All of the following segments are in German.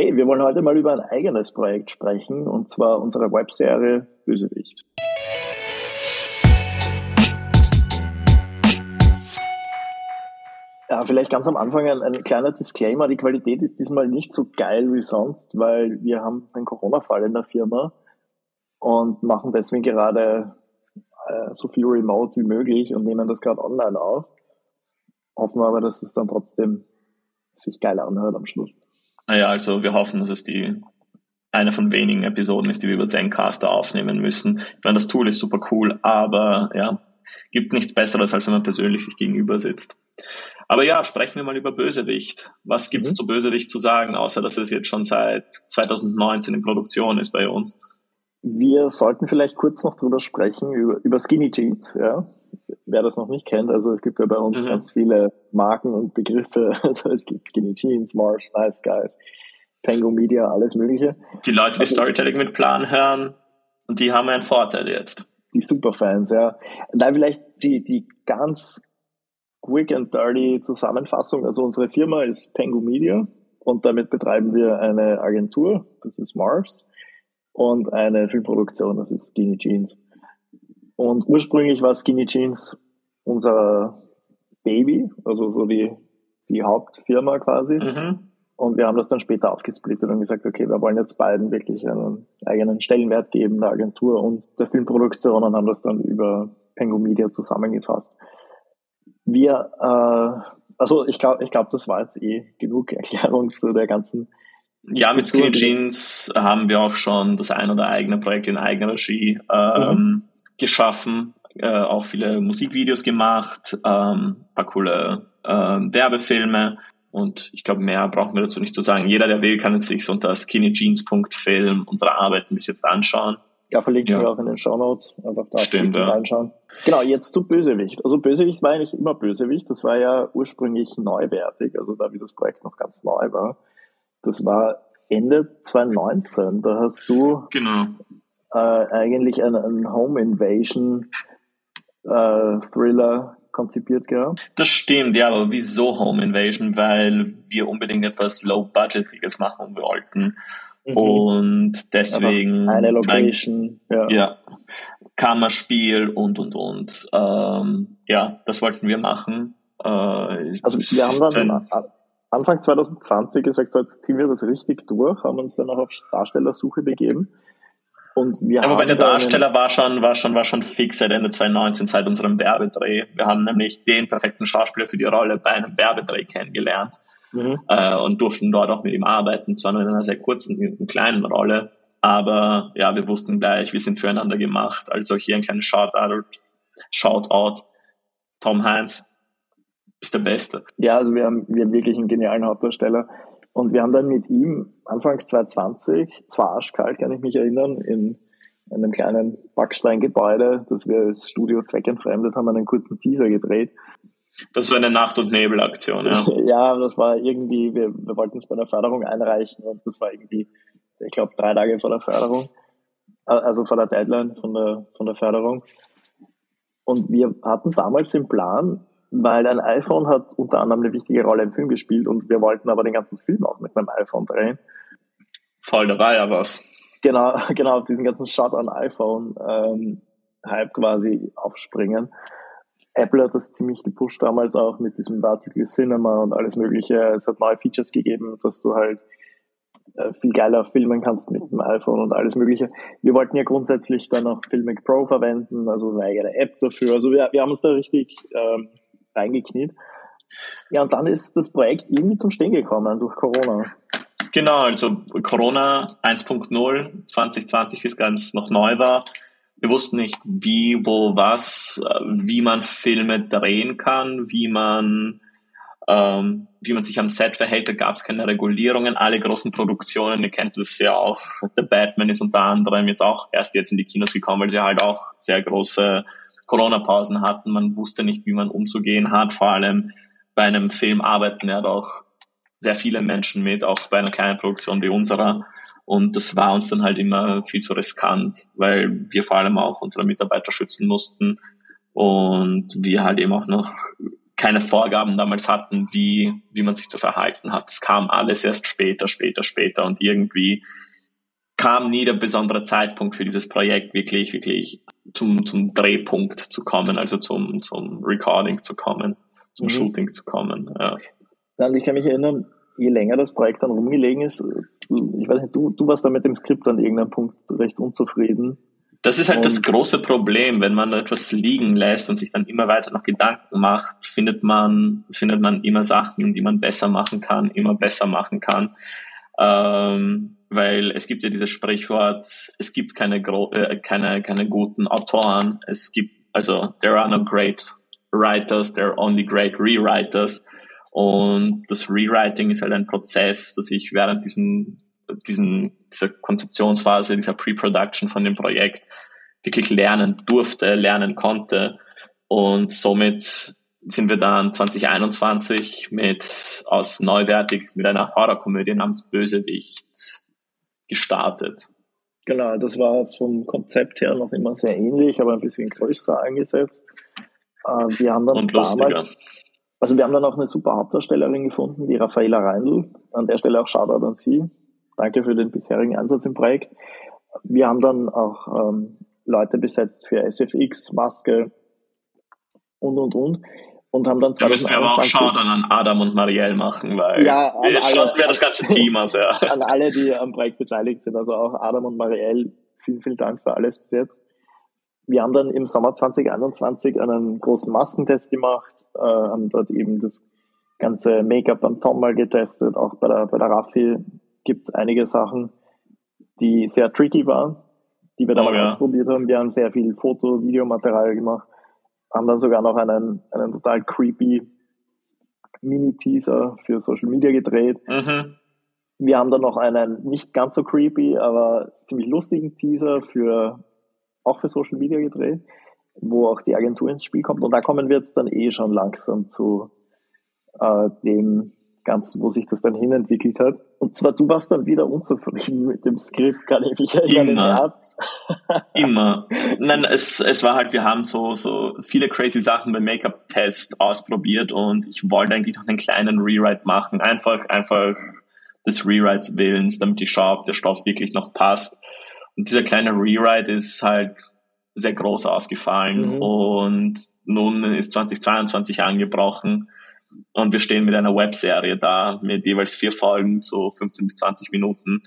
Hey, wir wollen heute mal über ein eigenes Projekt sprechen, und zwar unsere Webserie Bösewicht. Ja, vielleicht ganz am Anfang ein, ein, kleiner Disclaimer. Die Qualität ist diesmal nicht so geil wie sonst, weil wir haben einen Corona-Fall in der Firma und machen deswegen gerade äh, so viel remote wie möglich und nehmen das gerade online auf. Hoffen wir aber, dass es dann trotzdem sich geil anhört am Schluss. Naja, also wir hoffen, dass es die eine von wenigen Episoden ist, die wir über Zencaster aufnehmen müssen. Ich meine, das Tool ist super cool, aber ja, gibt nichts Besseres, als wenn man persönlich sich gegenüber sitzt. Aber ja, sprechen wir mal über Bösewicht. Was gibt's mhm. zu Bösewicht zu sagen, außer dass es jetzt schon seit 2019 in Produktion ist bei uns? Wir sollten vielleicht kurz noch drüber sprechen, über, über Skinny Jeans, ja. Wer das noch nicht kennt, also es gibt ja bei uns mhm. ganz viele Marken und Begriffe. Also es gibt Skinny Jeans, Mars, Nice Guys, Pengo Media, alles Mögliche. Die Leute, die also, Storytelling mit Plan hören, und die haben einen Vorteil jetzt. Die Superfans, ja. Da vielleicht die, die ganz quick and dirty Zusammenfassung. Also unsere Firma ist Pengu Media und damit betreiben wir eine Agentur, das ist Mars, und eine Filmproduktion, das ist Skinny Jeans. Und ursprünglich war Skinny Jeans unser Baby, also so die, die Hauptfirma quasi. Mhm. Und wir haben das dann später aufgesplittet und gesagt, okay, wir wollen jetzt beiden wirklich einen eigenen Stellenwert geben, der Agentur und der Filmproduktion und haben das dann über Pengu Media zusammengefasst. Wir, äh, also ich glaube, ich glaube, das war jetzt eh genug Erklärung zu der ganzen. Ja, mit Skinny Jeans haben wir auch schon das ein oder eigene Projekt in eigener Regie ähm, mhm. Geschaffen, äh, auch viele Musikvideos gemacht, ähm, paar coole äh, Werbefilme und ich glaube, mehr brauchen wir dazu nicht zu sagen. Jeder, der will, kann jetzt sich unter skinnyjeans.film unsere Arbeiten bis jetzt anschauen. Ja, verlinken ja. wir auch in den Show Notes. Einfach da Stimmt, ja. reinschauen. Genau, jetzt zu Bösewicht. Also Bösewicht war ja nicht immer Bösewicht. Das war ja ursprünglich neuwertig, also da wie das Projekt noch ganz neu war. Das war Ende 2019. Da hast du genau. Äh, eigentlich einen, einen Home Invasion äh, Thriller konzipiert gehabt. Das stimmt, ja, aber wieso Home Invasion? Weil wir unbedingt etwas Low-Budgetiges machen wollten. Mhm. Und deswegen. Eine Location, ein, ja. ja. Kammerspiel und und und. Ähm, ja, das wollten wir machen. Äh, also wir haben dann Anfang 2020 gesagt, so jetzt ziehen wir das richtig durch, haben uns dann auch auf Darstellersuche begeben. Und wir Aber bei der Darsteller war schon, war schon, war schon fix seit Ende 2019, seit unserem Werbedreh. Wir haben nämlich den perfekten Schauspieler für die Rolle bei einem Werbedreh kennengelernt mhm. äh, und durften dort auch mit ihm arbeiten, zwar nur in einer sehr kurzen, kleinen Rolle, aber ja, wir wussten gleich, wir sind füreinander gemacht. Also hier ein kleines Shoutout, Shoutout, Tom Heinz, bist der Beste. Ja, also wir haben, wir haben wirklich einen genialen Hauptdarsteller. Und wir haben dann mit ihm Anfang 2020, zwar arschkalt, kann ich mich erinnern, in, in einem kleinen Backsteingebäude, das wir als Studio zweckentfremdet haben, einen kurzen Teaser gedreht. Das war eine Nacht- und Nebelaktion, ja. ja, das war irgendwie, wir, wir wollten es bei der Förderung einreichen und das war irgendwie, ich glaube, drei Tage vor der Förderung, also vor der Deadline von der, von der Förderung. Und wir hatten damals den Plan, weil ein iPhone hat unter anderem eine wichtige Rolle im Film gespielt und wir wollten aber den ganzen Film auch mit einem iPhone drehen. Voll, da war ja was. Genau, genau, auf diesen ganzen Shot an iPhone ähm, Hype quasi aufspringen. Apple hat das ziemlich gepusht damals auch mit diesem Vertical Cinema und alles mögliche. Es hat neue Features gegeben, dass du halt äh, viel geiler filmen kannst mit dem iPhone und alles mögliche. Wir wollten ja grundsätzlich dann auch Filmic Pro verwenden, also eine eigene App dafür. Also wir, wir haben uns da richtig ähm, reingekniet. Ja, und dann ist das Projekt irgendwie zum Stehen gekommen durch Corona. Genau, also Corona 1.0 2020, wie es ganz noch neu war, wir wussten nicht, wie, wo, was, äh, wie man Filme drehen kann, wie man, ähm, wie man sich am Set verhält. Da gab es keine Regulierungen. Alle großen Produktionen, ihr kennt das ja auch. The Batman ist unter anderem jetzt auch erst jetzt in die Kinos gekommen, weil sie halt auch sehr große Corona-Pausen hatten. Man wusste nicht, wie man umzugehen hat. Vor allem bei einem Film arbeiten ja doch sehr viele Menschen mit, auch bei einer kleinen Produktion wie unserer. Und das war uns dann halt immer viel zu riskant, weil wir vor allem auch unsere Mitarbeiter schützen mussten und wir halt eben auch noch keine Vorgaben damals hatten, wie, wie man sich zu verhalten hat. Es kam alles erst später, später, später und irgendwie kam nie der besondere Zeitpunkt für dieses Projekt wirklich, wirklich zum, zum Drehpunkt zu kommen, also zum, zum Recording zu kommen, zum mhm. Shooting zu kommen. Ja. Dann, ich kann mich erinnern, je länger das Projekt dann rumgelegen ist, ich weiß nicht, du, du warst da mit dem Skript an irgendeinem Punkt recht unzufrieden. Das ist halt und das große Problem, wenn man etwas liegen lässt und sich dann immer weiter noch Gedanken macht, findet man, findet man immer Sachen, die man besser machen kann, immer besser machen kann. Ähm, weil es gibt ja dieses Sprichwort, es gibt keine, äh, keine, keine guten Autoren, es gibt, also, there are no great writers, there are only great rewriters. Und das Rewriting ist halt ein Prozess, dass ich während diesem, diesen, dieser Konzeptionsphase, dieser Pre-Production von dem Projekt wirklich lernen durfte, lernen konnte. Und somit sind wir dann 2021 mit aus neuwertig mit einer Horrorkomödie namens Bösewicht gestartet. Genau, das war vom Konzept her noch immer sehr ähnlich, aber ein bisschen größer eingesetzt. Äh, wir haben dann Und lustiger. damals, also wir haben dann auch eine super Hauptdarstellerin gefunden, die Raffaela Reindl. An der Stelle auch Shoutout an sie. Danke für den bisherigen Einsatz im Projekt. Wir haben dann auch ähm, Leute besetzt für SFX, Maske und, und, und. Und haben dann Da müssen wir aber auch Shoutout an Adam und Marielle machen, weil ja, wir alle, wir das ganze Team aus, ja. An alle, die am Projekt beteiligt sind, also auch Adam und Marielle, vielen, vielen Dank für alles bis jetzt. Wir haben dann im Sommer 2021 einen großen Maskentest gemacht, äh, haben dort eben das ganze Make-up am Tom mal getestet. Auch bei der, bei der Raffi gibt es einige Sachen, die sehr tricky waren, die wir dann oh, ja. ausprobiert haben. Wir haben sehr viel Foto-, Videomaterial gemacht, haben dann sogar noch einen, einen total creepy Mini-Teaser für Social Media gedreht. Mhm. Wir haben dann noch einen nicht ganz so creepy, aber ziemlich lustigen Teaser für auch für Social Media gedreht, wo auch die Agentur ins Spiel kommt. Und da kommen wir jetzt dann eh schon langsam zu äh, dem Ganzen, wo sich das dann hinentwickelt hat. Und zwar, du warst dann wieder unzufrieden mit dem Skript, kann ich mich erinnern. Immer. Immer. Nein, es, es war halt, wir haben so, so viele crazy Sachen beim Make-up-Test ausprobiert und ich wollte eigentlich noch einen kleinen Rewrite machen. Einfach, einfach des Rewrites Willens, damit ich schaue, ob der Stoff wirklich noch passt. Und dieser kleine Rewrite ist halt sehr groß ausgefallen mhm. und nun ist 2022 angebrochen und wir stehen mit einer Webserie da mit jeweils vier Folgen, so 15 bis 20 Minuten.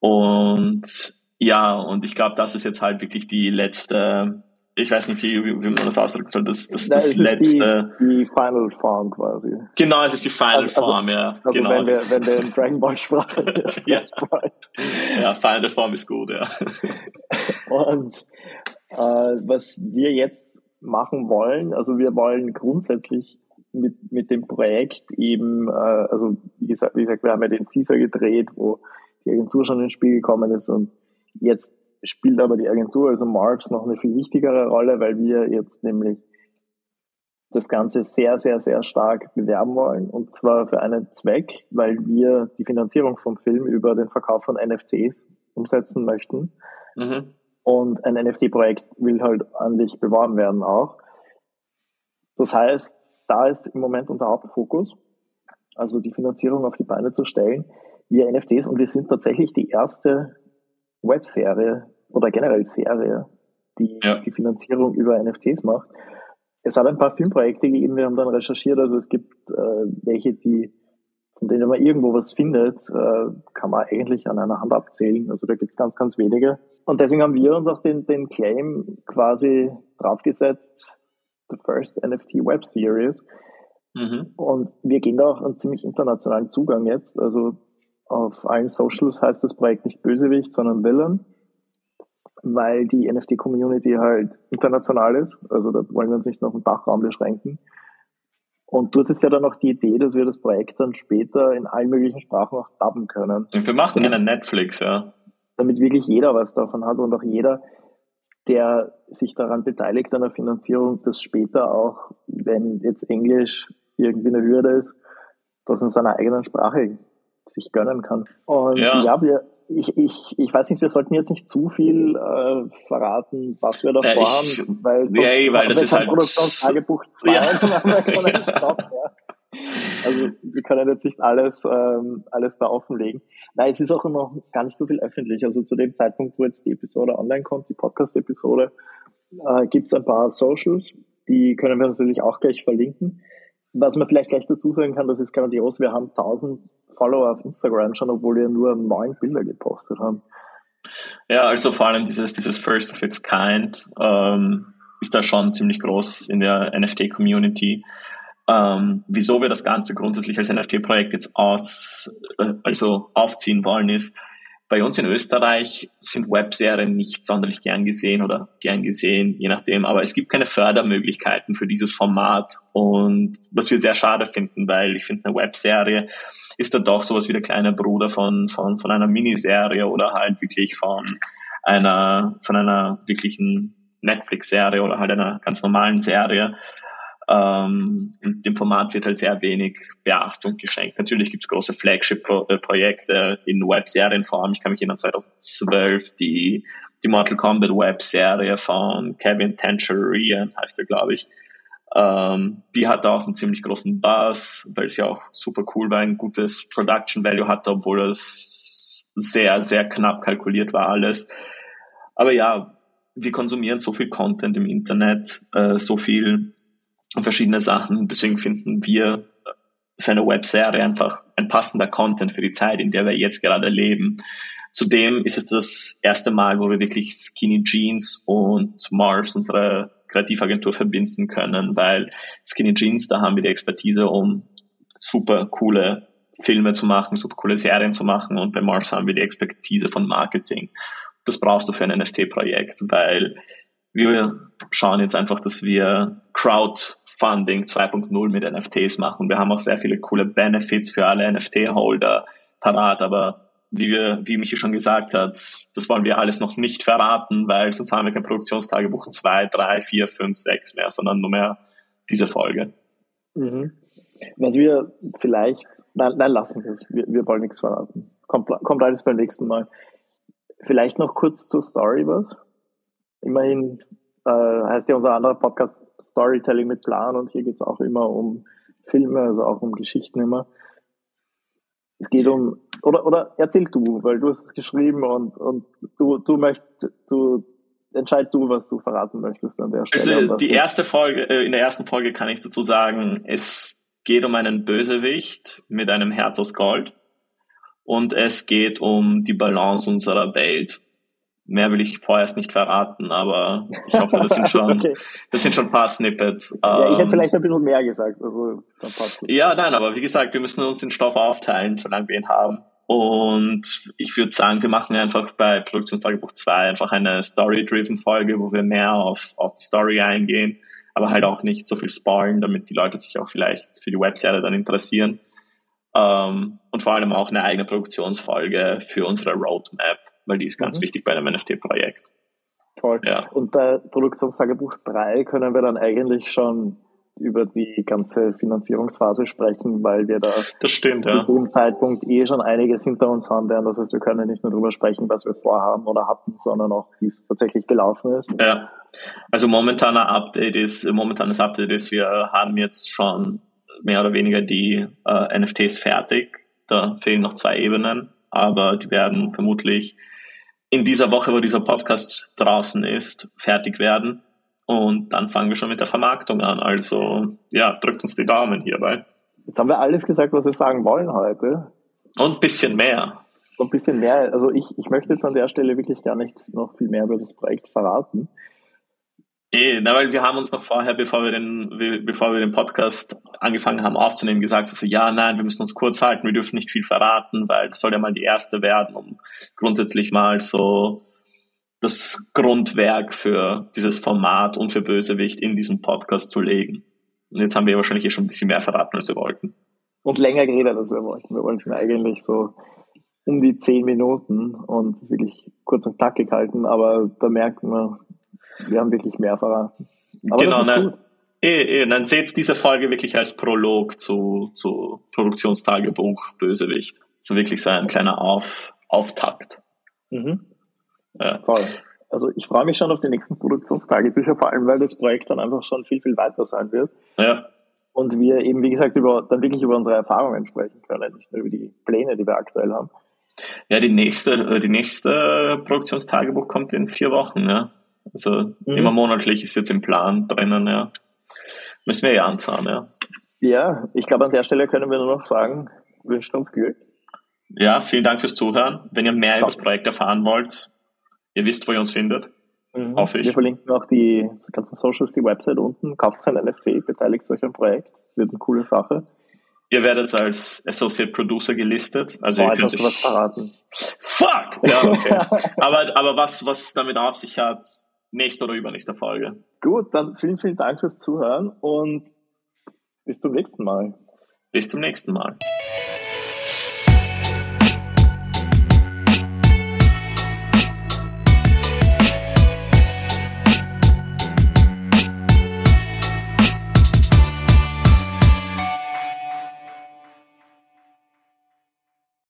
Und ja, und ich glaube, das ist jetzt halt wirklich die letzte, ich weiß nicht, wie, wie man das ausdrücken soll, das, das, das, das letzte. Die, die, Final Form quasi. Genau, es ist die Final also, Form, ja. Also genau. wenn wir, wenn wir in Dragon Ball sprachen. ja. ja, Final Form ist gut, ja. und äh, was wir jetzt machen wollen, also wir wollen grundsätzlich mit, mit dem Projekt eben, äh, also wie gesagt, wie gesagt, wir haben ja den Teaser gedreht, wo die Agentur schon ins Spiel gekommen ist und jetzt spielt aber die Agentur, also Marks, noch eine viel wichtigere Rolle, weil wir jetzt nämlich das Ganze sehr, sehr, sehr stark bewerben wollen. Und zwar für einen Zweck, weil wir die Finanzierung vom Film über den Verkauf von NFTs umsetzen möchten. Mhm. Und ein NFT-Projekt will halt ordentlich beworben werden auch. Das heißt, da ist im Moment unser Hauptfokus, also die Finanzierung auf die Beine zu stellen via NFTs. Und wir sind tatsächlich die erste Webserie oder generell Serie, die ja. die Finanzierung über NFTs macht. Es hat ein paar Filmprojekte gegeben, wir haben dann recherchiert, also es gibt äh, welche, die, von denen man irgendwo was findet, äh, kann man eigentlich an einer Hand abzählen. Also da gibt es ganz, ganz wenige. Und deswegen haben wir uns auch den, den Claim quasi draufgesetzt, the first NFT Web Series. Mhm. Und wir gehen da auch einen ziemlich internationalen Zugang jetzt. Also auf allen Socials heißt das Projekt nicht Bösewicht, sondern Villain, weil die NFT-Community halt international ist. Also da wollen wir uns nicht nur auf den Dachraum beschränken. Und dort ist ja dann noch die Idee, dass wir das Projekt dann später in allen möglichen Sprachen auch dubben können. Und wir machen ja Netflix, ja. Damit wirklich jeder was davon hat und auch jeder, der sich daran beteiligt an der Finanzierung, dass später auch, wenn jetzt Englisch irgendwie eine Hürde ist, das in seiner eigenen Sprache sich gönnen kann. Und ja, ja wir, ich, ich, ich weiß nicht, wir sollten jetzt nicht zu viel äh, verraten, was wir da ja, vorhaben, weil, so, ja, weil das ist halt Produktionstagebuch 2 ja. Stopp, ja. Also wir können jetzt nicht alles, ähm, alles da offenlegen. Nein, es ist auch immer gar nicht so viel öffentlich. Also zu dem Zeitpunkt, wo jetzt die Episode online kommt, die Podcast-Episode, äh, gibt es ein paar Socials, die können wir natürlich auch gleich verlinken. Was man vielleicht gleich dazu sagen kann, das ist grandios, wir haben 1000 Follower auf Instagram schon, obwohl wir nur neun Bilder gepostet haben. Ja, also vor allem dieses, dieses First of its Kind ähm, ist da schon ziemlich groß in der NFT-Community. Ähm, wieso wir das Ganze grundsätzlich als NFT-Projekt jetzt aus, äh, also aufziehen wollen, ist, bei uns in Österreich sind Webserien nicht sonderlich gern gesehen oder gern gesehen, je nachdem, aber es gibt keine Fördermöglichkeiten für dieses Format und was wir sehr schade finden, weil ich finde, eine Webserie ist dann doch sowas wie der kleine Bruder von, von, von einer Miniserie oder halt wirklich von einer, von einer wirklichen Netflix-Serie oder halt einer ganz normalen Serie. Ähm, dem Format wird halt sehr wenig Beachtung geschenkt. Natürlich gibt es große Flagship-Projekte in Webserienform. Ich kann mich erinnern, 2012 die, die Mortal Kombat Webserie von Kevin Tancherian, heißt er, glaube ich. Ähm, die hat auch einen ziemlich großen Buzz, weil sie auch super cool war, ein gutes Production Value hatte, obwohl es sehr, sehr knapp kalkuliert war alles. Aber ja, wir konsumieren so viel Content im Internet, äh, so viel und verschiedene Sachen. Deswegen finden wir seine Webserie einfach ein passender Content für die Zeit, in der wir jetzt gerade leben. Zudem ist es das erste Mal, wo wir wirklich Skinny Jeans und Marvs, unsere Kreativagentur, verbinden können, weil Skinny Jeans, da haben wir die Expertise, um super coole Filme zu machen, super coole Serien zu machen und bei Mars haben wir die Expertise von Marketing. Das brauchst du für ein NFT-Projekt, weil wir schauen jetzt einfach, dass wir Crowdfunding 2.0 mit NFTs machen. Wir haben auch sehr viele coole Benefits für alle NFT-Holder parat, aber wie, wir, wie Michi schon gesagt hat, das wollen wir alles noch nicht verraten, weil sonst haben wir kein Produktionstagebuch 2, 3, 4, 5, 6 mehr, sondern nur mehr diese Folge. Mhm. Was wir vielleicht, nein, nein lassen wir es, wir, wir wollen nichts verraten. Kommt, kommt alles beim nächsten Mal. Vielleicht noch kurz zur Story was. Immerhin äh, heißt ja unser anderer Podcast Storytelling mit Plan und hier geht es auch immer um Filme, also auch um Geschichten immer. Es geht um, oder, oder erzähl du, weil du hast es geschrieben und, und du, du möchtest, du entscheid du, was du verraten möchtest an der Stelle. Also die erste Folge, äh, in der ersten Folge kann ich dazu sagen, es geht um einen Bösewicht mit einem Herz aus Gold und es geht um die Balance unserer Welt. Mehr will ich vorerst nicht verraten, aber ich hoffe, das sind schon, okay. das sind schon ein paar Snippets. Ja, ich hätte ähm, vielleicht ein bisschen mehr gesagt. Also, ja, nein, aber wie gesagt, wir müssen uns den Stoff aufteilen, solange wir ihn haben. Und ich würde sagen, wir machen einfach bei Produktionstagebuch 2 einfach eine Story-driven Folge, wo wir mehr auf, auf die Story eingehen, aber halt auch nicht so viel spoilen, damit die Leute sich auch vielleicht für die Webseite dann interessieren. Ähm, und vor allem auch eine eigene Produktionsfolge für unsere Roadmap weil die ist ganz mhm. wichtig bei einem NFT-Projekt. Toll. Ja. Und bei Produktionstagebuch 3 können wir dann eigentlich schon über die ganze Finanzierungsphase sprechen, weil wir da stimmt, ja. zu dem Zeitpunkt eh schon einiges hinter uns haben werden. Das heißt, wir können nicht nur darüber sprechen, was wir vorhaben oder hatten, sondern auch, wie es tatsächlich gelaufen ist. Ja, also momentaner Update ist, momentanes Update ist, wir haben jetzt schon mehr oder weniger die äh, NFTs fertig. Da fehlen noch zwei Ebenen, aber die werden vermutlich in dieser Woche, wo dieser Podcast draußen ist, fertig werden. Und dann fangen wir schon mit der Vermarktung an. Also ja, drückt uns die Daumen hierbei. Jetzt haben wir alles gesagt, was wir sagen wollen heute. Und ein bisschen mehr. Und ein bisschen mehr. Also ich, ich möchte jetzt an der Stelle wirklich gar nicht noch viel mehr über das Projekt verraten. Eh, na, weil wir haben uns noch vorher, bevor wir den, bevor wir den Podcast angefangen haben aufzunehmen, gesagt, so, ja, nein, wir müssen uns kurz halten, wir dürfen nicht viel verraten, weil das soll ja mal die erste werden, um grundsätzlich mal so das Grundwerk für dieses Format und für Bösewicht in diesem Podcast zu legen. Und jetzt haben wir wahrscheinlich eh schon ein bisschen mehr verraten, als wir wollten. Und länger geredet, als wir wollten. Wir wollten eigentlich so um die zehn Minuten und wirklich kurz und knackig halten, aber da merkt man, wir haben wirklich mehr verraten. Aber genau, ne, eh, eh, dann seht diese Folge wirklich als Prolog zu, zu Produktionstagebuch Bösewicht. so wirklich so ein kleiner Auf, Auftakt. Mhm. Ja. Voll. Also ich freue mich schon auf die nächsten Produktionstagebücher, vor allem weil das Projekt dann einfach schon viel, viel weiter sein wird. Ja. Und wir eben, wie gesagt, über, dann wirklich über unsere Erfahrungen sprechen können, nicht nur über die Pläne, die wir aktuell haben. Ja, die nächste, die nächste Produktionstagebuch kommt in vier Wochen, ja. Also mhm. immer monatlich ist jetzt im Plan drinnen, ja. Müssen wir ja anzahlen, ja. Ja, ich glaube, an der Stelle können wir nur noch sagen, wünschen uns Glück. Ja, vielen Dank fürs Zuhören. Wenn ihr mehr über das Projekt erfahren wollt, ihr wisst, wo ihr uns findet. Mhm. Hoffe ich. Wir verlinken auch die ganzen Socials, die Website unten. Kauft sein NFT, beteiligt euch am Projekt. Wird eine coole Sache. Ihr werdet als Associate Producer gelistet. Also Boah, ihr könnt euch... was verraten. Fuck! Ja, okay. aber, aber was, was damit auf sich hat, nächste oder übernächste Folge. Gut, dann vielen, vielen Dank fürs Zuhören und bis zum nächsten Mal. Bis zum nächsten Mal.